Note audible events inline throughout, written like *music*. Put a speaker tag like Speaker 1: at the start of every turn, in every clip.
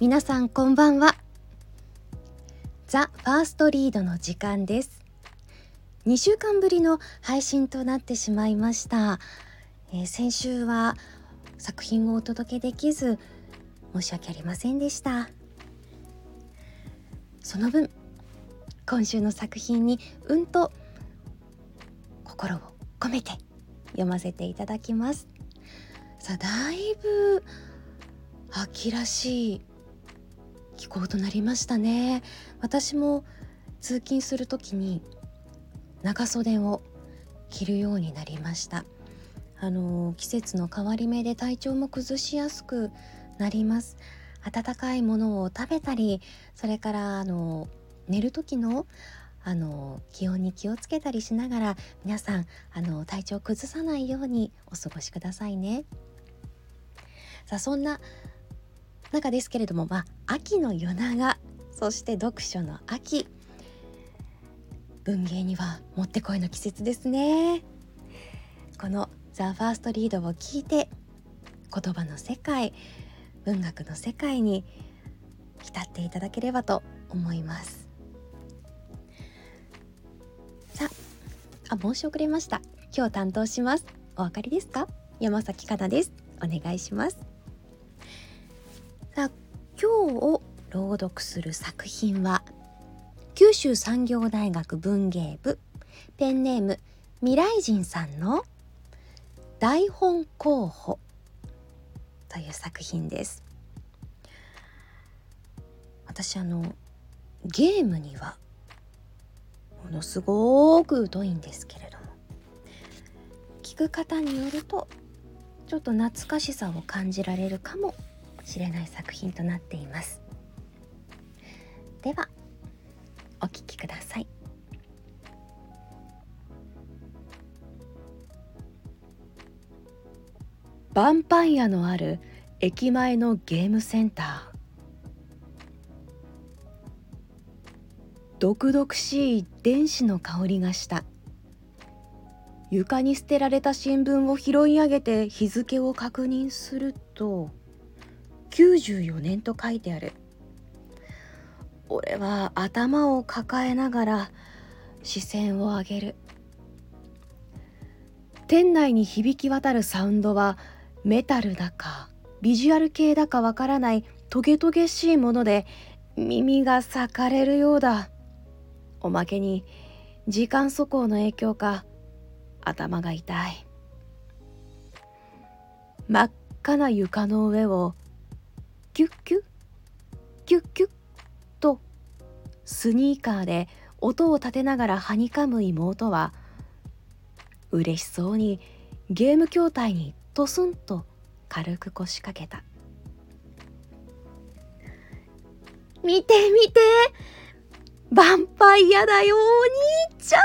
Speaker 1: 皆さんこんばんは。ザ・ファーストリードの時間です。2週間ぶりの配信となってしまいました、えー、先週は作品をお届けできず申し訳ありませんでした。その分今週の作品にうんと心を込めて読ませていただきます。さあだいぶ秋らしい気候となりましたね。私も通勤する時に長袖を着るようになりました。あの季節の変わり目で体調も崩しやすくなります。温かいものを食べたりそれからあの寝る時のあの気温に気をつけたりしながら皆さんあの体調を崩さないようにお過ごしくださいね。さあそんな中ですけれども、まあ、秋の夜長そして読書の秋。文芸にはもってこいの季節ですね。この「ザ・ファーストリードを聞いて言葉の世界文学の世界に浸っていただければと思います。さあ申し遅れました。今日担当します。お分かりですか？山崎かなです。お願いします。今日朗読する作品は九州産業大学文芸部ペンネーム未来人さんの台本候補という作品です。私あのゲームにはものすごく疎いんですけれども聞く方によるとちょっと懐かしさを感じられるかもしれない作品となっています。ではお聞きください。ヴァンパイアのある駅前のゲームセンター。毒々しい電子の香りがした。床に捨てられた新聞を拾い上げて日付を確認すると94年と書いてある。俺は頭を抱えながら視線を上げる。店内に響き渡るサウンドはメタルだかビジュアル系だかわからないトゲトゲしいもので耳が裂かれるようだ。おまけに時間速行の影響か頭が痛い。真っ赤な床の上をキュッキュッキュッキュッとスニーカーで音を立てながらはにかむ妹は嬉しそうにゲーム筐体にトスンと軽く腰掛けた。見て見てヴァンパイアだよお兄ちゃん。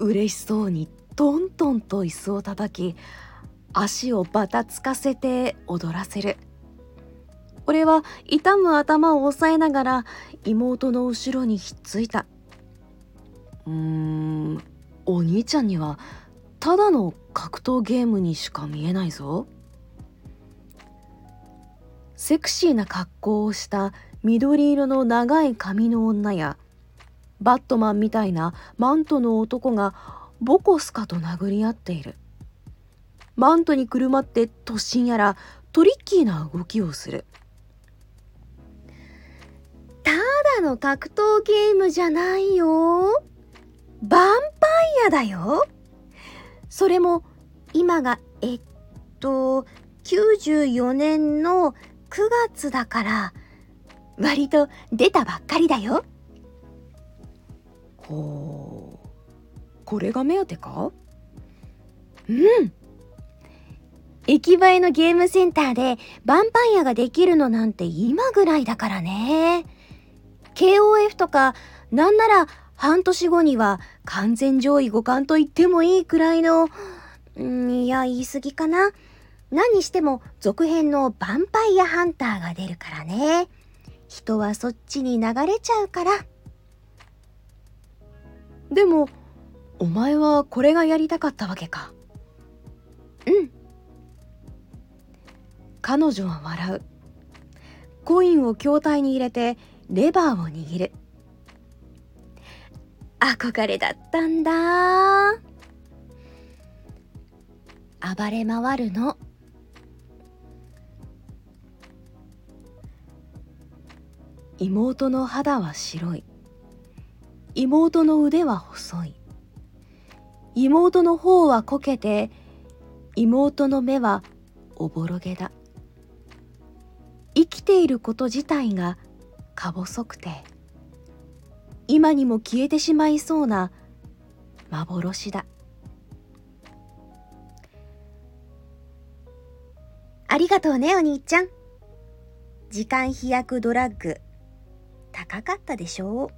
Speaker 1: 嬉しそうにトントンと椅子を叩き足をバタつかせて踊らせる。俺は痛む頭を押さえながら妹の後ろにひっついた。うーんお兄ちゃんにはただの格闘ゲームにしか見えないぞ。セクシーな格好をした緑色の長い髪の女やバットマンみたいなマントの男がボコスカと殴り合っている。マントにくるまって突進やらトリッキーな動きをする。ただの格闘ゲームじゃないよ。ヴァンパイアだよ。それも今がえっと94年の9月だから割と出たばっかりだよ。ほう。これが目当てか？うん駅前のゲームセンターでヴァンパイアができるのなんて今ぐらいだからね。KOF とかなんなら半年後には完全上位互換と言ってもいいくらいのんいや言い過ぎかな。何にしても続編のヴァンパイアハンターが出るからね。人はそっちに流れちゃうから。でもお前はこれがやりたかったわけか。うん。彼女は笑う。コインを筐体に入れてレバーを握る。憧れだったんだ。暴れ回るの。妹の肌は白い。妹の腕は細い。妹の方はこけて妹の目はおぼろげだ。ていること自体がか細くて今にも消えてしまいそうな幻だ。ありがとうねお兄ちゃん。時間飛躍ドラッグ高かったでしょう。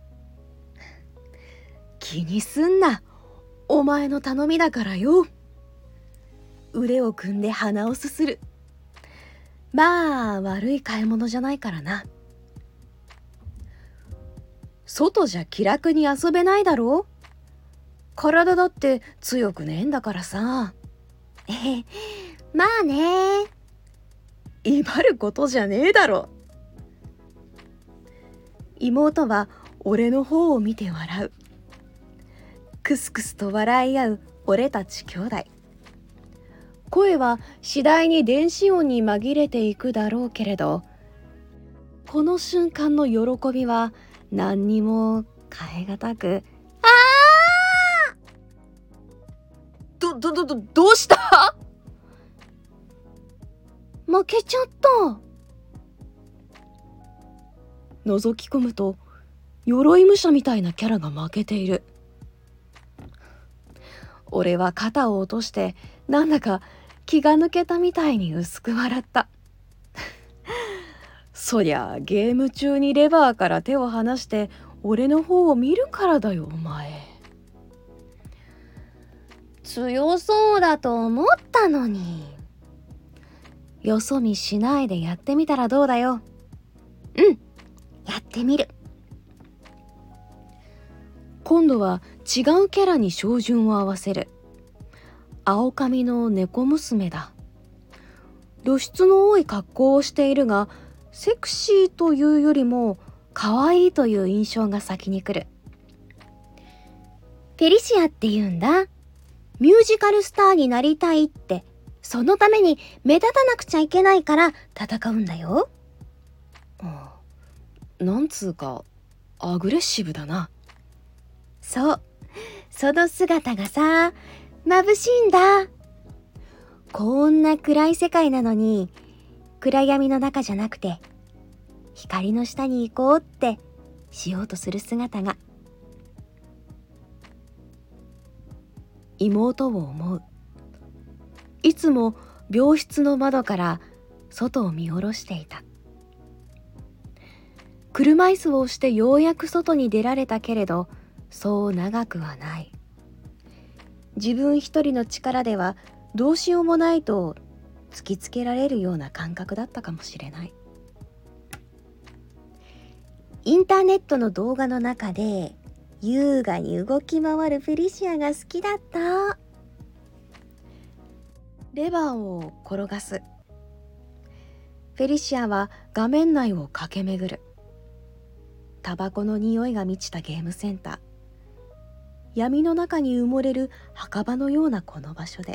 Speaker 1: 気にすんな。お前の頼みだからよ。腕を組んで鼻をすする。まあ悪い買い物じゃないからな。外じゃ気楽に遊べないだろ？体だって強くねえんだからさ。え *laughs* まあね。威張ることじゃねえだろ。妹は俺の方を見て笑う。クスクスと笑い合う俺たち兄弟声は次第に電子音に紛れていくだろうけれどこの瞬間の喜びは何にも変え難く。ああどどどどどうした？負けちゃった。覗き込むと鎧武者みたいなキャラが負けている。俺は肩を落としてなんだか気が抜けたみたいに薄く笑った。*laughs* そりゃゲーム中にレバーから手を離して俺の方を見るからだよお前。強そうだと思ったのに。よそ見しないでやってみたらどうだよ。うんやってみる。今度は違うキャラに照準を合わせる青髪の猫娘だ。露出の多い格好をしているがセクシーというよりも可愛いという印象が先に来る。フェリシアって言うんだ。ミュージカルスターになりたいってそのために目立たなくちゃいけないから戦うんだよ。なんつうかアグレッシブだな。そう。その姿がさ眩しいんだ。こんな暗い世界なのに暗闇の中じゃなくて光の下に行こうってしようとする姿が。妹を思う。いつも病室の窓から外を見下ろしていた。車椅子を押してようやく外に出られたけれどそう長くはない。自分一人の力ではどうしようもないと突きつけられるような感覚だったかもしれない。インターネットの動画の中で優雅に動き回るフェリシアが好きだった。レバーを転がす。フェリシアは画面内を駆け巡る。タバコの匂いが満ちたゲームセンター。闇の中に埋もれる墓場のようなこの場所で。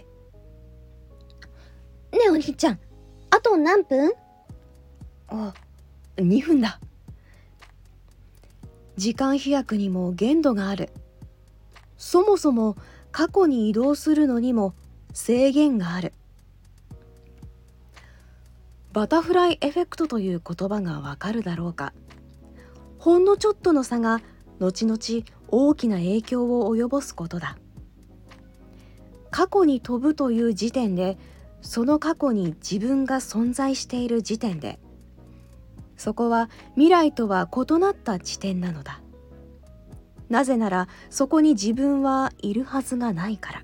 Speaker 1: ねえお兄ちゃん。あと何分？あ2分だ。時間飛躍にも限度がある。そもそも過去に移動するのにも制限がある。バタフライエフェクトという言葉がわかるだろうか。ほんのちょっとの差が後々大きな影響を及ぼすことだ。過去に飛ぶという時点でその過去に自分が存在している時点でそこは未来とは異なった地点なのだ。なぜならそこに自分はいるはずがないか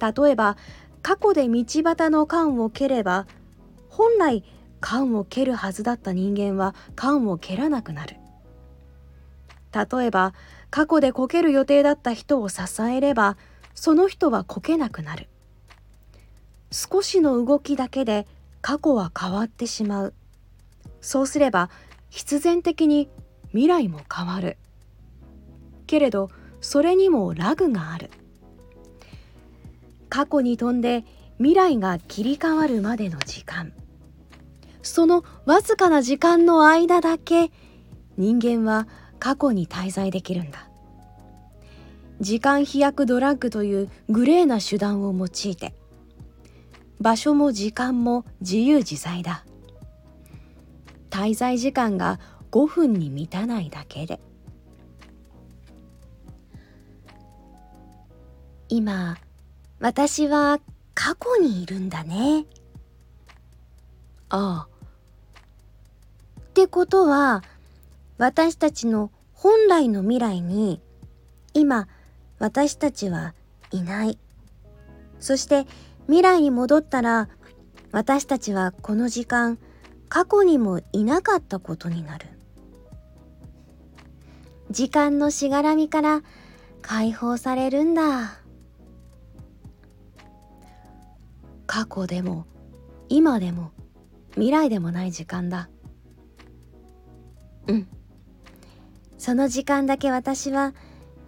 Speaker 1: ら。例えば過去で道端の缶を蹴れば本来缶を蹴るはずだった人間は缶を蹴らなくなる。例えば過去でこける予定だった人を支えればその人はこけなくなる。少しの動きだけで過去は変わってしまう。そうすれば必然的に未来も変わる。けれどそれにもラグがある。過去に飛んで未来が切り替わるまでの時間。そのわずかな時間の間だけ人間は過去に滞在できるんだ。時間飛躍ドラッグというグレーな手段を用いて場所も時間も自由自在だ。滞在時間が5分に満たないだけで。今私は過去にいるんだね。ああ。ってことは私たちの本来の未来に今私たちはいない。そして未来に戻ったら私たちはこの時間過去にもいなかったことになる。時間のしがらみから解放されるんだ。過去でも今でも未来でもない時間だ。うん。その時間だけ私は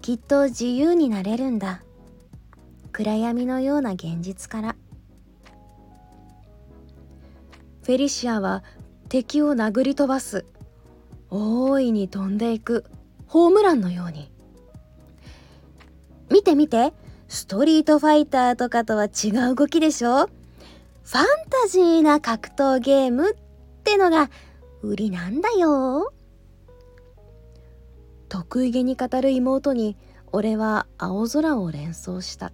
Speaker 1: きっと自由になれるんだ。暗闇のような現実から。フェリシアは敵を殴り飛ばす。大いに飛んでいく。ホームランのように。見て見て。ストリートファイターとかとは違う動きでしょ。ファンタジーな格闘ゲームってのが売りなんだよ。得意げに語る妹に俺は青空を連想した。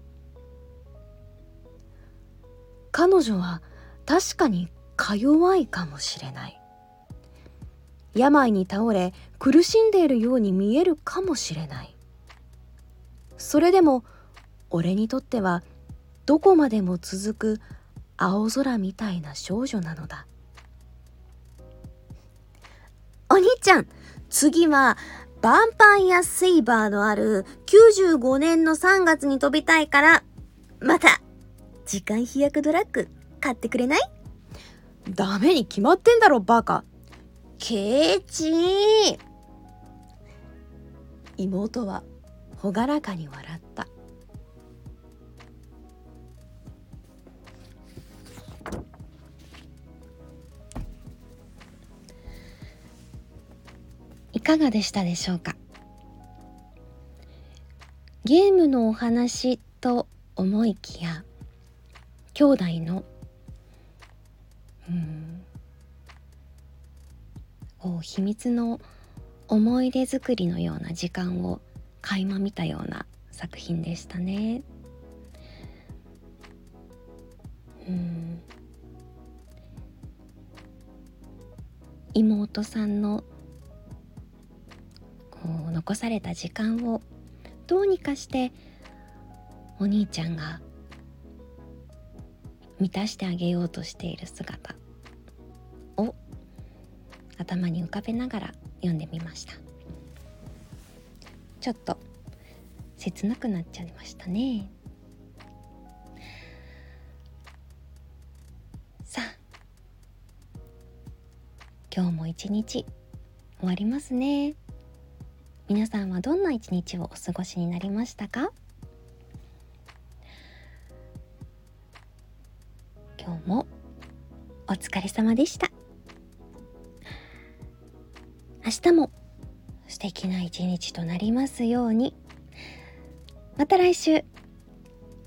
Speaker 1: 彼女は確かにか弱いかもしれない。病に倒れ苦しんでいるように見えるかもしれない。それでも俺にとってはどこまでも続く青空みたいな少女なのだ。お兄ちゃん次はヴァンパイアセイバーのある95年の3月に飛びたいからまた時間飛躍ドラッグ買ってくれない？ダメに決まってんだろバカ。ケイチ妹は朗らかに笑っかがでしたでしょうか？ゲームのお話と思いきや兄弟のうんこう秘密の思い出作りのような時間を垣間見たような作品でしたね。うん妹さんの残された時間をどうにかしてお兄ちゃんが満たしてあげようとしている姿を頭に浮かべながら読んでみました。ちょっと切なくなっちゃいましたね。さあ今日も一日終わりますね。皆さんはどんな一日をお過ごしになりましたか？今日もお疲れ様でした。明日も素敵な一日となりますように。また来週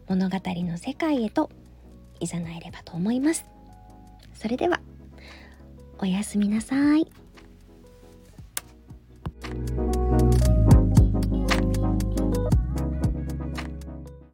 Speaker 1: 物語の世界へと誘えればと思います。それではおやすみなさい。